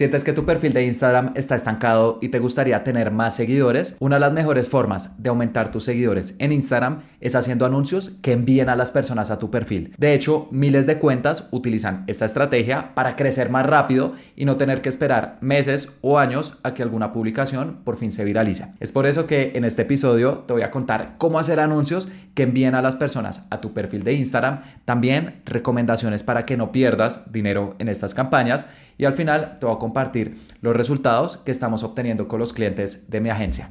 ¿Sientes que tu perfil de Instagram está estancado y te gustaría tener más seguidores? Una de las mejores formas de aumentar tus seguidores en Instagram es haciendo anuncios que envíen a las personas a tu perfil. De hecho, miles de cuentas utilizan esta estrategia para crecer más rápido y no tener que esperar meses o años a que alguna publicación por fin se viralice. Es por eso que en este episodio te voy a contar cómo hacer anuncios que envíen a las personas a tu perfil de Instagram, también recomendaciones para que no pierdas dinero en estas campañas y al final te voy a compartir los resultados que estamos obteniendo con los clientes de mi agencia.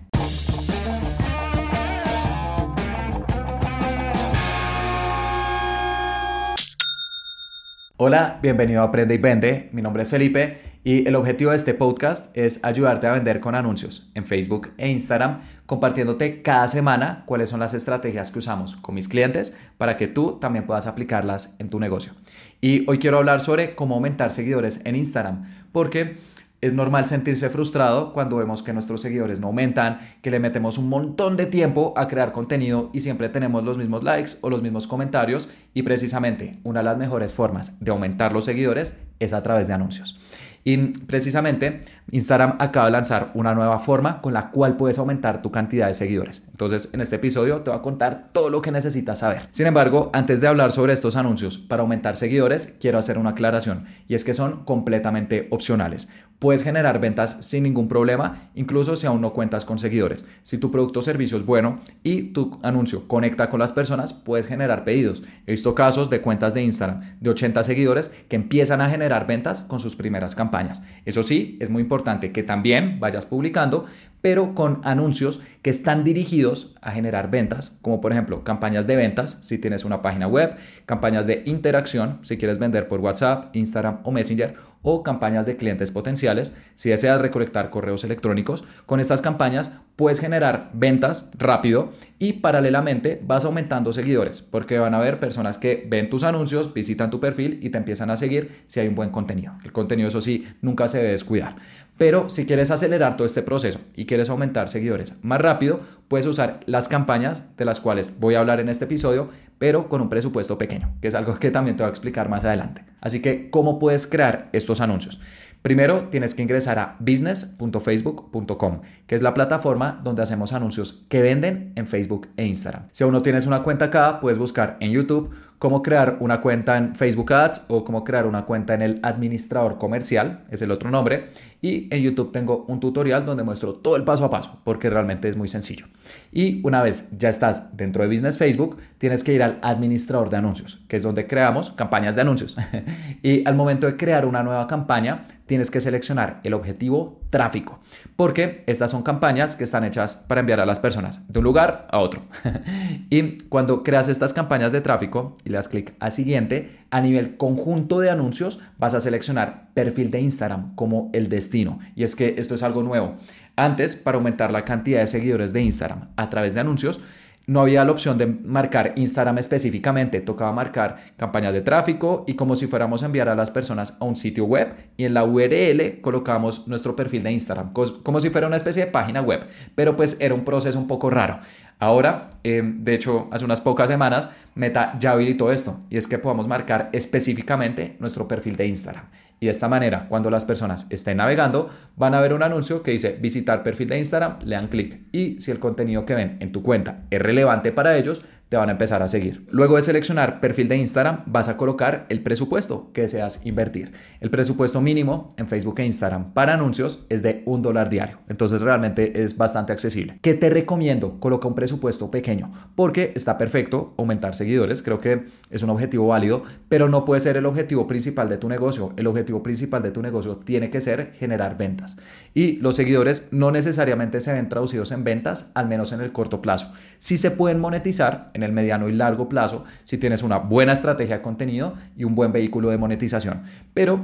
Hola, bienvenido a Aprende y Vende. Mi nombre es Felipe y el objetivo de este podcast es ayudarte a vender con anuncios en Facebook e Instagram, compartiéndote cada semana cuáles son las estrategias que usamos con mis clientes para que tú también puedas aplicarlas en tu negocio. Y hoy quiero hablar sobre cómo aumentar seguidores en Instagram, porque es normal sentirse frustrado cuando vemos que nuestros seguidores no aumentan, que le metemos un montón de tiempo a crear contenido y siempre tenemos los mismos likes o los mismos comentarios y precisamente una de las mejores formas de aumentar los seguidores es a través de anuncios. Y precisamente Instagram acaba de lanzar una nueva forma con la cual puedes aumentar tu cantidad de seguidores. Entonces, en este episodio te voy a contar todo lo que necesitas saber. Sin embargo, antes de hablar sobre estos anuncios para aumentar seguidores, quiero hacer una aclaración y es que son completamente opcionales. Puedes generar ventas sin ningún problema, incluso si aún no cuentas con seguidores. Si tu producto o servicio es bueno y tu anuncio conecta con las personas, puedes generar pedidos. He visto casos de cuentas de Instagram de 80 seguidores que empiezan a generar ventas con sus primeras campañas. Eso sí, es muy importante que también vayas publicando, pero con anuncios que están dirigidos a generar ventas, como por ejemplo campañas de ventas si tienes una página web, campañas de interacción si quieres vender por WhatsApp, Instagram o Messenger, o campañas de clientes potenciales si deseas recolectar correos electrónicos. Con estas campañas puedes generar ventas rápido y paralelamente vas aumentando seguidores porque van a haber personas que ven tus anuncios, visitan tu perfil y te empiezan a seguir si hay un buen contenido. El contenido, eso sí, nunca se debe descuidar. Pero si quieres acelerar todo este proceso y quieres aumentar seguidores más rápido, puedes usar las campañas de las cuales voy a hablar en este episodio, pero con un presupuesto pequeño, que es algo que también te voy a explicar más adelante. Así que, ¿cómo puedes crear estos anuncios? Primero tienes que ingresar a business.facebook.com, que es la plataforma donde hacemos anuncios que venden en Facebook e Instagram. Si aún no tienes una cuenta acá, puedes buscar en YouTube cómo crear una cuenta en Facebook Ads o cómo crear una cuenta en el administrador comercial, es el otro nombre. Y en YouTube tengo un tutorial donde muestro todo el paso a paso, porque realmente es muy sencillo. Y una vez ya estás dentro de Business Facebook, tienes que ir al administrador de anuncios, que es donde creamos campañas de anuncios. y al momento de crear una nueva campaña, tienes que seleccionar el objetivo tráfico, porque estas son campañas que están hechas para enviar a las personas de un lugar a otro. y cuando creas estas campañas de tráfico le das clic a siguiente, a nivel conjunto de anuncios vas a seleccionar perfil de Instagram como el destino. Y es que esto es algo nuevo. Antes, para aumentar la cantidad de seguidores de Instagram a través de anuncios, no había la opción de marcar Instagram específicamente, tocaba marcar campañas de tráfico y como si fuéramos a enviar a las personas a un sitio web y en la URL colocábamos nuestro perfil de Instagram, como si fuera una especie de página web, pero pues era un proceso un poco raro. Ahora, em, de hecho, hace unas pocas semanas, Meta ya habilitó esto y es que podamos marcar específicamente nuestro perfil de Instagram. Y de esta manera, cuando las personas estén navegando, van a ver un anuncio que dice visitar perfil de Instagram, le dan clic. Y si el contenido que ven en tu cuenta es relevante para ellos, te van a empezar a seguir. Luego de seleccionar perfil de Instagram, vas a colocar el presupuesto que deseas invertir. El presupuesto mínimo en Facebook e Instagram para anuncios es de un dólar diario. Entonces realmente es bastante accesible. ¿Qué te recomiendo? Coloca un presupuesto pequeño porque está perfecto aumentar seguidores. Creo que es un objetivo válido, pero no puede ser el objetivo principal de tu negocio. El objetivo principal de tu negocio tiene que ser generar ventas. Y los seguidores no necesariamente se ven traducidos en ventas, al menos en el corto plazo. Si se pueden monetizar en el mediano y largo plazo si tienes una buena estrategia de contenido y un buen vehículo de monetización. Pero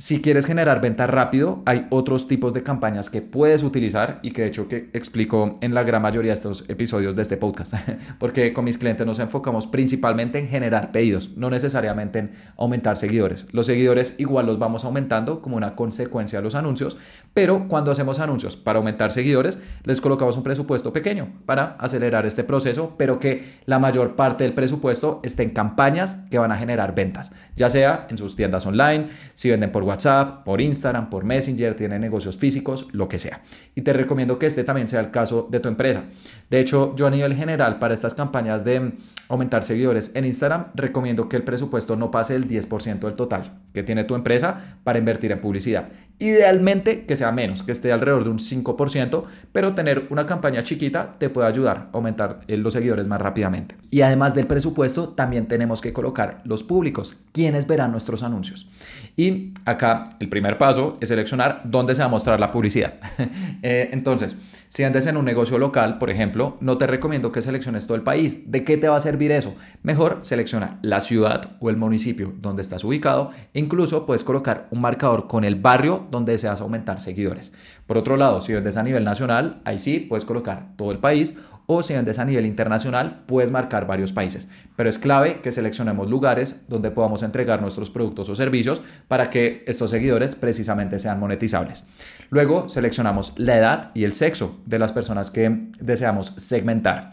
si quieres generar ventas rápido, hay otros tipos de campañas que puedes utilizar y que de hecho que explico en la gran mayoría de estos episodios de este podcast, porque con mis clientes nos enfocamos principalmente en generar pedidos, no necesariamente en aumentar seguidores. Los seguidores igual los vamos aumentando como una consecuencia de los anuncios, pero cuando hacemos anuncios para aumentar seguidores, les colocamos un presupuesto pequeño para acelerar este proceso, pero que la mayor parte del presupuesto esté en campañas que van a generar ventas, ya sea en sus tiendas online, si venden por WhatsApp, por Instagram, por Messenger, tiene negocios físicos, lo que sea. Y te recomiendo que este también sea el caso de tu empresa. De hecho, yo a nivel general para estas campañas de aumentar seguidores en Instagram, recomiendo que el presupuesto no pase el 10% del total que tiene tu empresa para invertir en publicidad. Idealmente que sea menos, que esté alrededor de un 5%, pero tener una campaña chiquita te puede ayudar a aumentar eh, los seguidores más rápidamente. Y además del presupuesto, también tenemos que colocar los públicos, quienes verán nuestros anuncios. Y acá el primer paso es seleccionar dónde se va a mostrar la publicidad. Eh, entonces, si andes en un negocio local, por ejemplo, no te recomiendo que selecciones todo el país. ¿De qué te va a servir eso? Mejor selecciona la ciudad o el municipio donde estás ubicado e incluso puedes colocar un marcador con el barrio donde deseas aumentar seguidores. Por otro lado, si vendes a nivel nacional, ahí sí puedes colocar todo el país o si vendes a nivel internacional, puedes marcar varios países. Pero es clave que seleccionemos lugares donde podamos entregar nuestros productos o servicios para que estos seguidores precisamente sean monetizables. Luego seleccionamos la edad y el sexo de las personas que deseamos segmentar.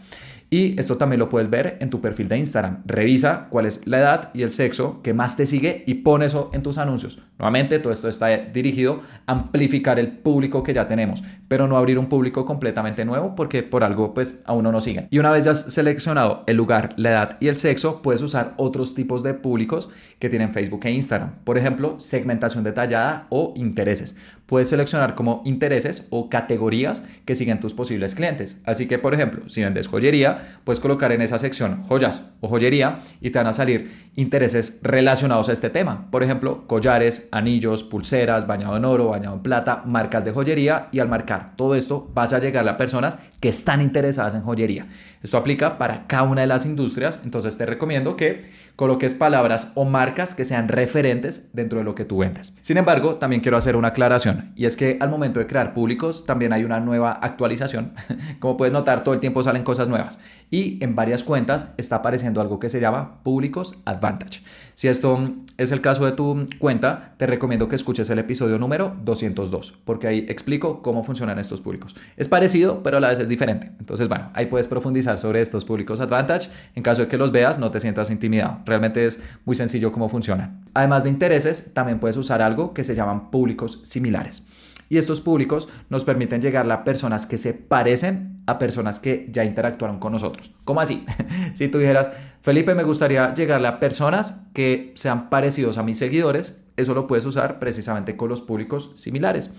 Y esto también lo puedes ver en tu perfil de Instagram. Revisa cuál es la edad y el sexo que más te sigue y pon eso en tus anuncios. Nuevamente, todo esto está dirigido a amplificar el público que ya tenemos, pero no abrir un público completamente nuevo porque por algo pues a uno no sigue. Y una vez ya has seleccionado el lugar, la edad y el sexo, puedes usar otros tipos de públicos que tienen Facebook e Instagram. Por ejemplo, segmentación detallada o intereses. Puedes seleccionar como intereses o categorías que siguen tus posibles clientes. Así que, por ejemplo, si vendes joyería, puedes colocar en esa sección joyas o joyería y te van a salir intereses relacionados a este tema. Por ejemplo, collares, anillos, pulseras, bañado en oro, bañado en plata, marcas de joyería y al marcar todo esto vas a llegar a personas que están interesadas en joyería. Esto aplica para cada una de las industrias, entonces te recomiendo que coloques palabras o marcas que sean referentes dentro de lo que tú vendes. Sin embargo, también quiero hacer una aclaración y es que al momento de crear públicos también hay una nueva actualización. Como puedes notar, todo el tiempo salen cosas nuevas y en varias cuentas está apareciendo algo que se llama Públicos Advantage. Si esto es el caso de tu cuenta, te recomiendo que escuches el episodio número 202 porque ahí explico cómo funcionan estos públicos. Es parecido, pero a la vez es diferente. Entonces, bueno, ahí puedes profundizar sobre estos públicos Advantage. En caso de que los veas, no te sientas intimidado. Realmente es muy sencillo cómo funcionan. Además de intereses, también puedes usar algo que se llaman públicos similares. Y estos públicos nos permiten llegar a personas que se parecen a personas que ya interactuaron con nosotros. ¿Cómo así? si tú dijeras, Felipe, me gustaría llegarle a personas que sean parecidos a mis seguidores, eso lo puedes usar precisamente con los públicos similares.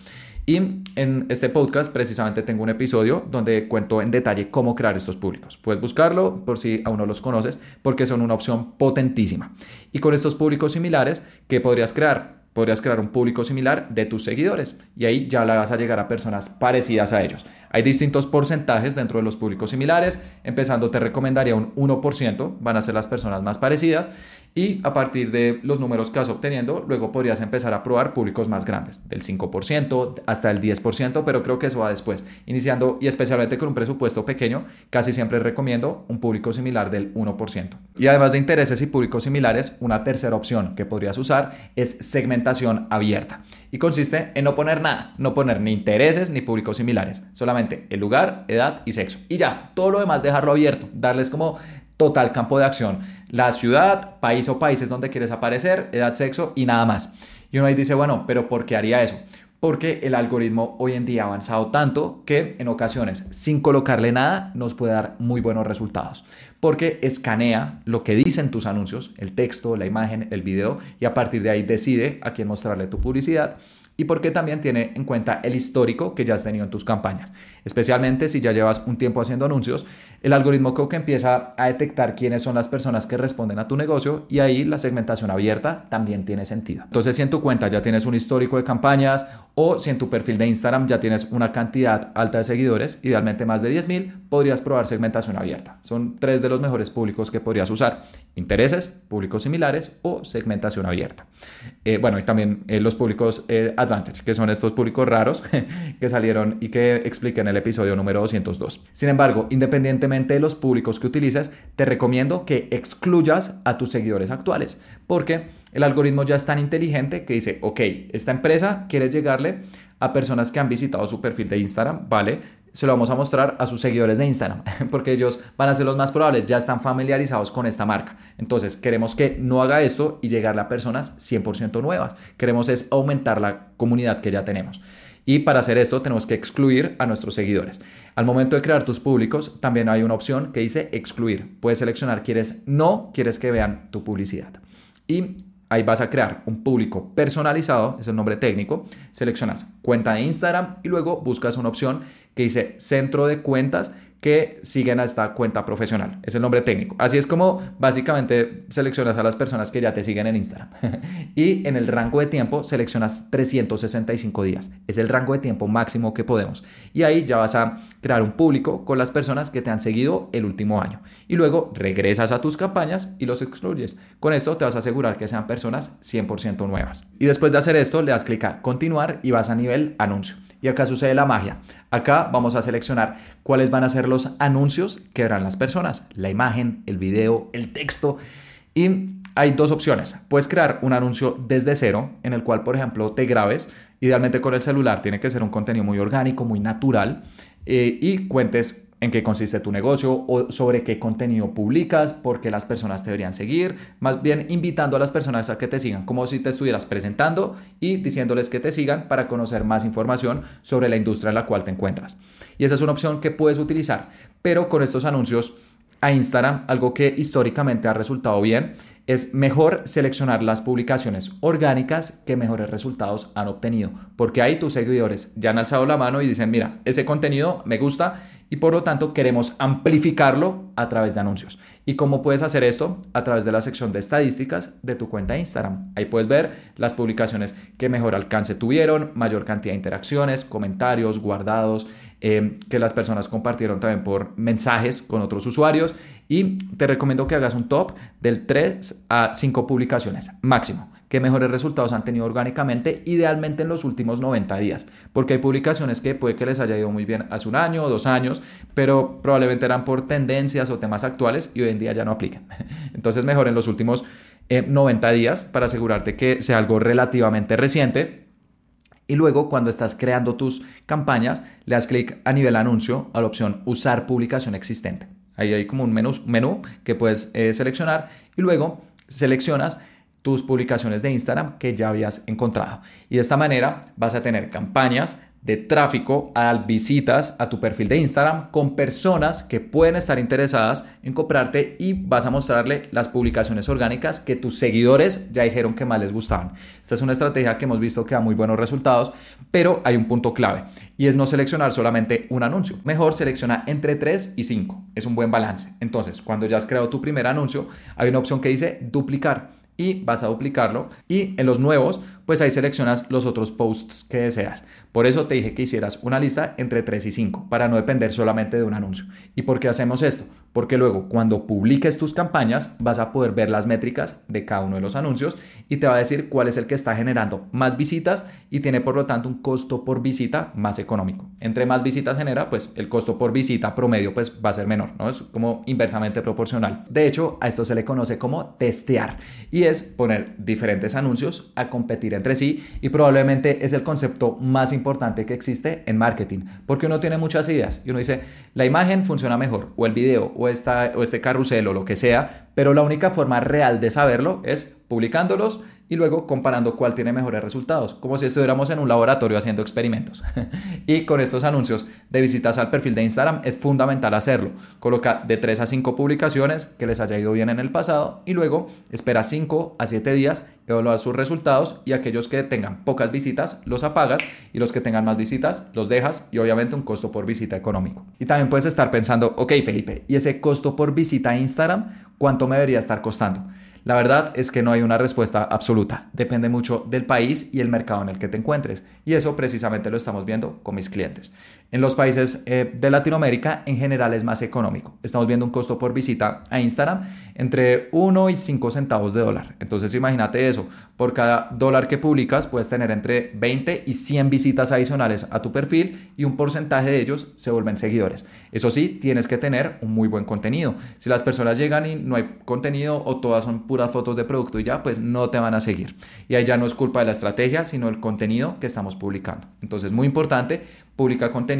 Y en este podcast precisamente tengo un episodio donde cuento en detalle cómo crear estos públicos. Puedes buscarlo por si aún no los conoces porque son una opción potentísima. Y con estos públicos similares, ¿qué podrías crear? Podrías crear un público similar de tus seguidores y ahí ya la vas a llegar a personas parecidas a ellos. Hay distintos porcentajes dentro de los públicos similares, empezando te recomendaría un 1%, van a ser las personas más parecidas y a partir de los números que vas obteniendo, luego podrías empezar a probar públicos más grandes, del 5% hasta el 10%, pero creo que eso va después. Iniciando y especialmente con un presupuesto pequeño, casi siempre recomiendo un público similar del 1%. Y además de intereses y públicos similares, una tercera opción que podrías usar es segmentación abierta. Y consiste en no poner nada, no poner ni intereses ni públicos similares, solamente el lugar, edad y sexo. Y ya, todo lo demás dejarlo abierto, darles como total campo de acción. La ciudad, país o países donde quieres aparecer, edad, sexo y nada más. Y uno ahí dice, bueno, pero ¿por qué haría eso? Porque el algoritmo hoy en día ha avanzado tanto que en ocasiones, sin colocarle nada, nos puede dar muy buenos resultados. Porque escanea lo que dicen tus anuncios, el texto, la imagen, el video, y a partir de ahí decide a quién mostrarle tu publicidad y porque también tiene en cuenta el histórico que ya has tenido en tus campañas. Especialmente si ya llevas un tiempo haciendo anuncios, el algoritmo creo que empieza a detectar quiénes son las personas que responden a tu negocio y ahí la segmentación abierta también tiene sentido. Entonces, si en tu cuenta ya tienes un histórico de campañas o si en tu perfil de Instagram ya tienes una cantidad alta de seguidores, idealmente más de 10.000, podrías probar segmentación abierta. Son tres de los mejores públicos que podrías usar. Intereses, públicos similares o segmentación abierta. Eh, bueno, y también eh, los públicos eh, Que son estos públicos raros que salieron y que expliqué en el episodio número 202. Sin embargo, independientemente de los públicos que utilices, te recomiendo que excluyas a tus seguidores actuales, porque el algoritmo ya es tan inteligente que dice, ok, esta empresa quiere llegarle a personas que han visitado su perfil de Instagram, ¿vale? Se lo vamos a mostrar a sus seguidores de Instagram, porque ellos van a ser los más probables, ya están familiarizados con esta marca. Entonces, queremos que no haga esto y llegarle a personas 100% nuevas. Queremos es aumentar la comunidad que ya tenemos. Y para hacer esto tenemos que excluir a nuestros seguidores. Al momento de crear tus públicos, también hay una opción que dice excluir. Puedes seleccionar quieres no, quieres que vean tu publicidad. Y Ahí vas a crear un público personalizado, es el nombre técnico. Seleccionas cuenta de Instagram y luego buscas una opción que dice centro de cuentas que siguen a esta cuenta profesional. Es el nombre técnico. Así es como básicamente seleccionas a las personas que ya te siguen en Instagram. y en el rango de tiempo seleccionas 365 días. Es el rango de tiempo máximo que podemos. Y ahí ya vas a crear un público con las personas que te han seguido el último año. Y luego regresas a tus campañas y los excluyes. Con esto te vas a asegurar que sean personas 100% nuevas. Y después de hacer esto, le das clic a continuar y vas a nivel anuncio. Y acá sucede la magia. Acá vamos a seleccionar cuáles van a ser los anuncios que verán las personas. La imagen, el video, el texto. Y hay dos opciones. Puedes crear un anuncio desde cero en el cual, por ejemplo, te grabes. Idealmente con el celular tiene que ser un contenido muy orgánico, muy natural. Eh, y cuentes en qué consiste tu negocio o sobre qué contenido publicas, por qué las personas te deberían seguir, más bien invitando a las personas a que te sigan, como si te estuvieras presentando y diciéndoles que te sigan para conocer más información sobre la industria en la cual te encuentras. Y esa es una opción que puedes utilizar, pero con estos anuncios a Instagram, algo que históricamente ha resultado bien, es mejor seleccionar las publicaciones orgánicas que mejores resultados han obtenido, porque ahí tus seguidores ya han alzado la mano y dicen, mira, ese contenido me gusta y por lo tanto queremos amplificarlo a través de anuncios. ¿Y cómo puedes hacer esto? A través de la sección de estadísticas de tu cuenta de Instagram. Ahí puedes ver las publicaciones que mejor alcance tuvieron, mayor cantidad de interacciones, comentarios, guardados, eh, que las personas compartieron también por mensajes con otros usuarios. Y te recomiendo que hagas un top del 3 a 5 publicaciones máximo que mejores resultados han tenido orgánicamente, idealmente en los últimos 90 días, porque hay publicaciones que puede que les haya ido muy bien hace un año o dos años, pero probablemente eran por tendencias o temas actuales y hoy en día ya no aplican. Entonces mejor en los últimos 90 eh, días para asegurarte que sea algo relativamente reciente. Y luego, cuando estás creando tus campañas, le das clic a nivel anuncio a la opción usar publicación existente. Ahí hay como un menú, menú que puedes eh, seleccionar y luego seleccionas tus publicaciones de Instagram que ya habías encontrado. Y de esta manera vas a tener campañas de tráfico a visitas a tu perfil de Instagram con personas que pueden estar interesadas en comprarte y vas a mostrarle las publicaciones orgánicas que tus seguidores ya dijeron que más les gustaban. Esta es una estrategia que hemos visto que da muy buenos resultados, pero hay un punto clave y es no seleccionar solamente un anuncio. Mejor selecciona entre 3 y 5. Es un buen balance. Entonces, cuando ya has creado tu primer anuncio, hay una opción que dice duplicar y vas a duplicarlo y en los nuevos pues ahí seleccionas los otros posts que deseas. Por eso te dije que hicieras una lista entre 3 y 5 para no depender solamente de un anuncio. ¿Y por qué hacemos esto? Porque luego cuando publiques tus campañas vas a poder ver las métricas de cada uno de los anuncios y te va a decir cuál es el que está generando más visitas y tiene por lo tanto un costo por visita más económico. Entre más visitas genera, pues el costo por visita promedio pues va a ser menor, ¿no? Es como inversamente proporcional. De hecho, a esto se le conoce como testear y es poner diferentes anuncios a competir entre sí y probablemente es el concepto más importante que existe en marketing, porque uno tiene muchas ideas y uno dice, la imagen funciona mejor, o el video, o, esta, o este carrusel, o lo que sea, pero la única forma real de saberlo es publicándolos y luego comparando cuál tiene mejores resultados, como si estuviéramos en un laboratorio haciendo experimentos. y con estos anuncios de visitas al perfil de Instagram es fundamental hacerlo. Coloca de 3 a 5 publicaciones que les haya ido bien en el pasado y luego espera 5 a 7 días, evaluar sus resultados y aquellos que tengan pocas visitas los apagas y los que tengan más visitas los dejas y obviamente un costo por visita económico. Y también puedes estar pensando, ok Felipe, ¿y ese costo por visita a Instagram cuánto me debería estar costando? La verdad es que no hay una respuesta absoluta, depende mucho del país y el mercado en el que te encuentres y eso precisamente lo estamos viendo con mis clientes. En los países eh, de Latinoamérica en general es más económico. Estamos viendo un costo por visita a Instagram entre 1 y 5 centavos de dólar. Entonces imagínate eso, por cada dólar que publicas puedes tener entre 20 y 100 visitas adicionales a tu perfil y un porcentaje de ellos se vuelven seguidores. Eso sí, tienes que tener un muy buen contenido. Si las personas llegan y no hay contenido o todas son puras fotos de producto y ya, pues no te van a seguir. Y ahí ya no es culpa de la estrategia, sino el contenido que estamos publicando. Entonces, muy importante, publica contenido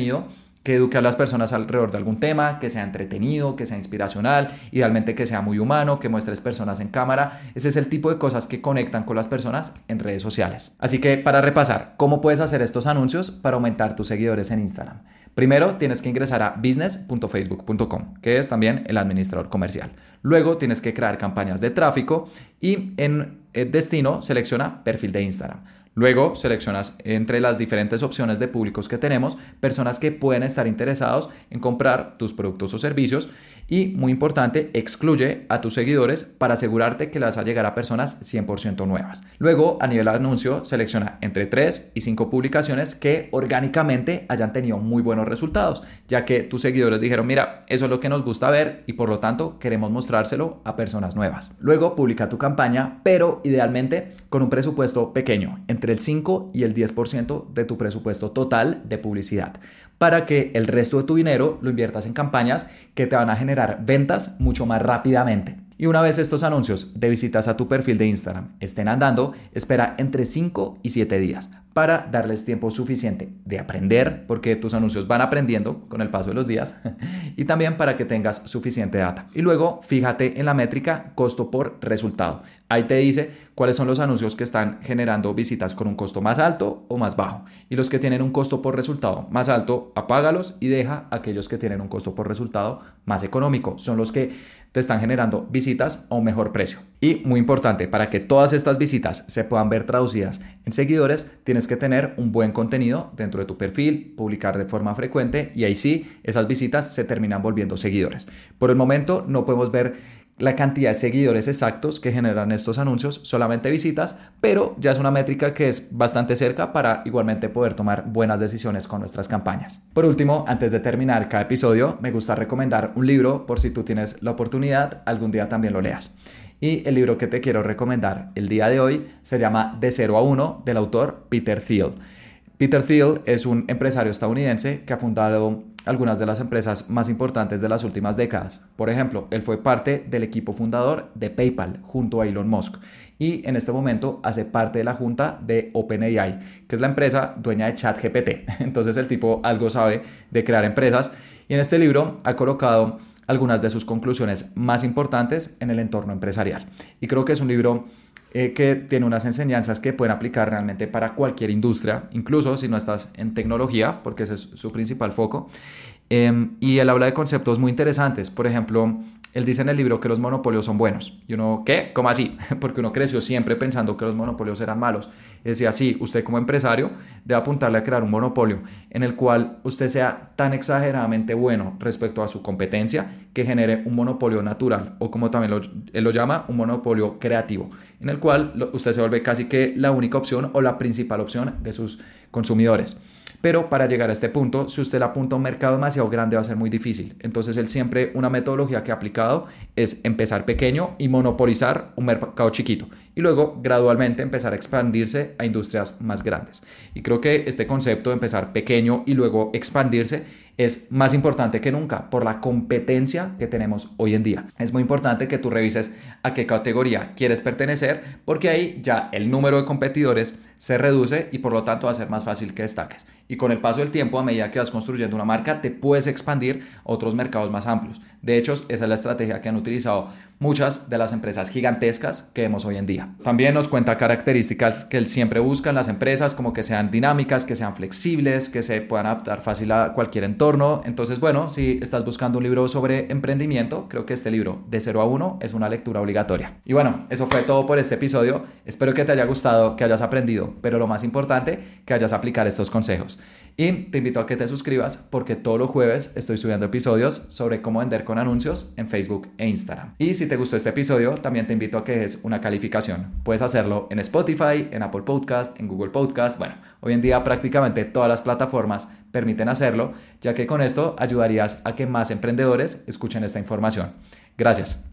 que eduque a las personas alrededor de algún tema, que sea entretenido, que sea inspiracional, idealmente que sea muy humano, que muestres personas en cámara. Ese es el tipo de cosas que conectan con las personas en redes sociales. Así que para repasar, ¿cómo puedes hacer estos anuncios para aumentar tus seguidores en Instagram? Primero tienes que ingresar a business.facebook.com, que es también el administrador comercial. Luego tienes que crear campañas de tráfico y en el destino selecciona perfil de Instagram. Luego seleccionas entre las diferentes opciones de públicos que tenemos personas que pueden estar interesados en comprar tus productos o servicios y muy importante, excluye a tus seguidores para asegurarte que le vas a llegar a personas 100% nuevas. Luego, a nivel de anuncio, selecciona entre 3 y 5 publicaciones que orgánicamente hayan tenido muy buenos resultados, ya que tus seguidores dijeron, mira, eso es lo que nos gusta ver y por lo tanto queremos mostrárselo a personas nuevas. Luego, publica tu campaña, pero idealmente con un presupuesto pequeño, el 5 y el 10% de tu presupuesto total de publicidad, para que el resto de tu dinero lo inviertas en campañas que te van a generar ventas mucho más rápidamente. Y una vez estos anuncios de visitas a tu perfil de Instagram estén andando, espera entre 5 y 7 días para darles tiempo suficiente de aprender, porque tus anuncios van aprendiendo con el paso de los días, y también para que tengas suficiente data. Y luego fíjate en la métrica costo por resultado. Ahí te dice cuáles son los anuncios que están generando visitas con un costo más alto o más bajo. Y los que tienen un costo por resultado más alto, apágalos y deja aquellos que tienen un costo por resultado más económico. Son los que te están generando visitas a un mejor precio. Y muy importante, para que todas estas visitas se puedan ver traducidas en seguidores, tienes que tener un buen contenido dentro de tu perfil, publicar de forma frecuente y ahí sí, esas visitas se terminan volviendo seguidores. Por el momento no podemos ver la cantidad de seguidores exactos que generan estos anuncios, solamente visitas, pero ya es una métrica que es bastante cerca para igualmente poder tomar buenas decisiones con nuestras campañas. Por último, antes de terminar cada episodio, me gusta recomendar un libro por si tú tienes la oportunidad, algún día también lo leas. Y el libro que te quiero recomendar el día de hoy se llama De 0 a 1 del autor Peter Thiel. Peter Thiel es un empresario estadounidense que ha fundado algunas de las empresas más importantes de las últimas décadas. Por ejemplo, él fue parte del equipo fundador de PayPal junto a Elon Musk y en este momento hace parte de la junta de OpenAI, que es la empresa dueña de ChatGPT. Entonces el tipo algo sabe de crear empresas y en este libro ha colocado algunas de sus conclusiones más importantes en el entorno empresarial. Y creo que es un libro eh, que tiene unas enseñanzas que pueden aplicar realmente para cualquier industria, incluso si no estás en tecnología, porque ese es su principal foco. Em, y él habla de conceptos muy interesantes, por ejemplo, él dice en el libro que los monopolios son buenos. Y uno, ¿qué? ¿Cómo así? Porque uno creció siempre pensando que los monopolios eran malos. Y decía, sí, usted como empresario debe apuntarle a crear un monopolio en el cual usted sea tan exageradamente bueno respecto a su competencia que genere un monopolio natural o como también él lo llama, un monopolio creativo, en el cual usted se vuelve casi que la única opción o la principal opción de sus consumidores. Pero para llegar a este punto, si usted le apunta a un mercado demasiado grande va a ser muy difícil. Entonces él siempre, una metodología que ha aplicado es empezar pequeño y monopolizar un mercado chiquito. Y luego gradualmente empezar a expandirse a industrias más grandes. Y creo que este concepto de empezar pequeño y luego expandirse es más importante que nunca por la competencia que tenemos hoy en día. Es muy importante que tú revises a qué categoría quieres pertenecer porque ahí ya el número de competidores se reduce y por lo tanto va a ser más fácil que destaques. Y con el paso del tiempo, a medida que vas construyendo una marca, te puedes expandir a otros mercados más amplios. De hecho, esa es la estrategia que han utilizado muchas de las empresas gigantescas que vemos hoy en día. También nos cuenta características que él siempre busca en las empresas, como que sean dinámicas, que sean flexibles, que se puedan adaptar fácil a cualquier entorno. Entonces, bueno, si estás buscando un libro sobre emprendimiento, creo que este libro de 0 a 1 es una lectura obligatoria. Y bueno, eso fue todo por este episodio. Espero que te haya gustado, que hayas aprendido, pero lo más importante, que hayas aplicar estos consejos. Y te invito a que te suscribas porque todos los jueves estoy subiendo episodios sobre cómo vender con anuncios en Facebook e Instagram. Y si te gustó este episodio, también te invito a que des una calificación. Puedes hacerlo en Spotify, en Apple Podcast, en Google Podcast. Bueno, hoy en día prácticamente todas las plataformas permiten hacerlo, ya que con esto ayudarías a que más emprendedores escuchen esta información. Gracias.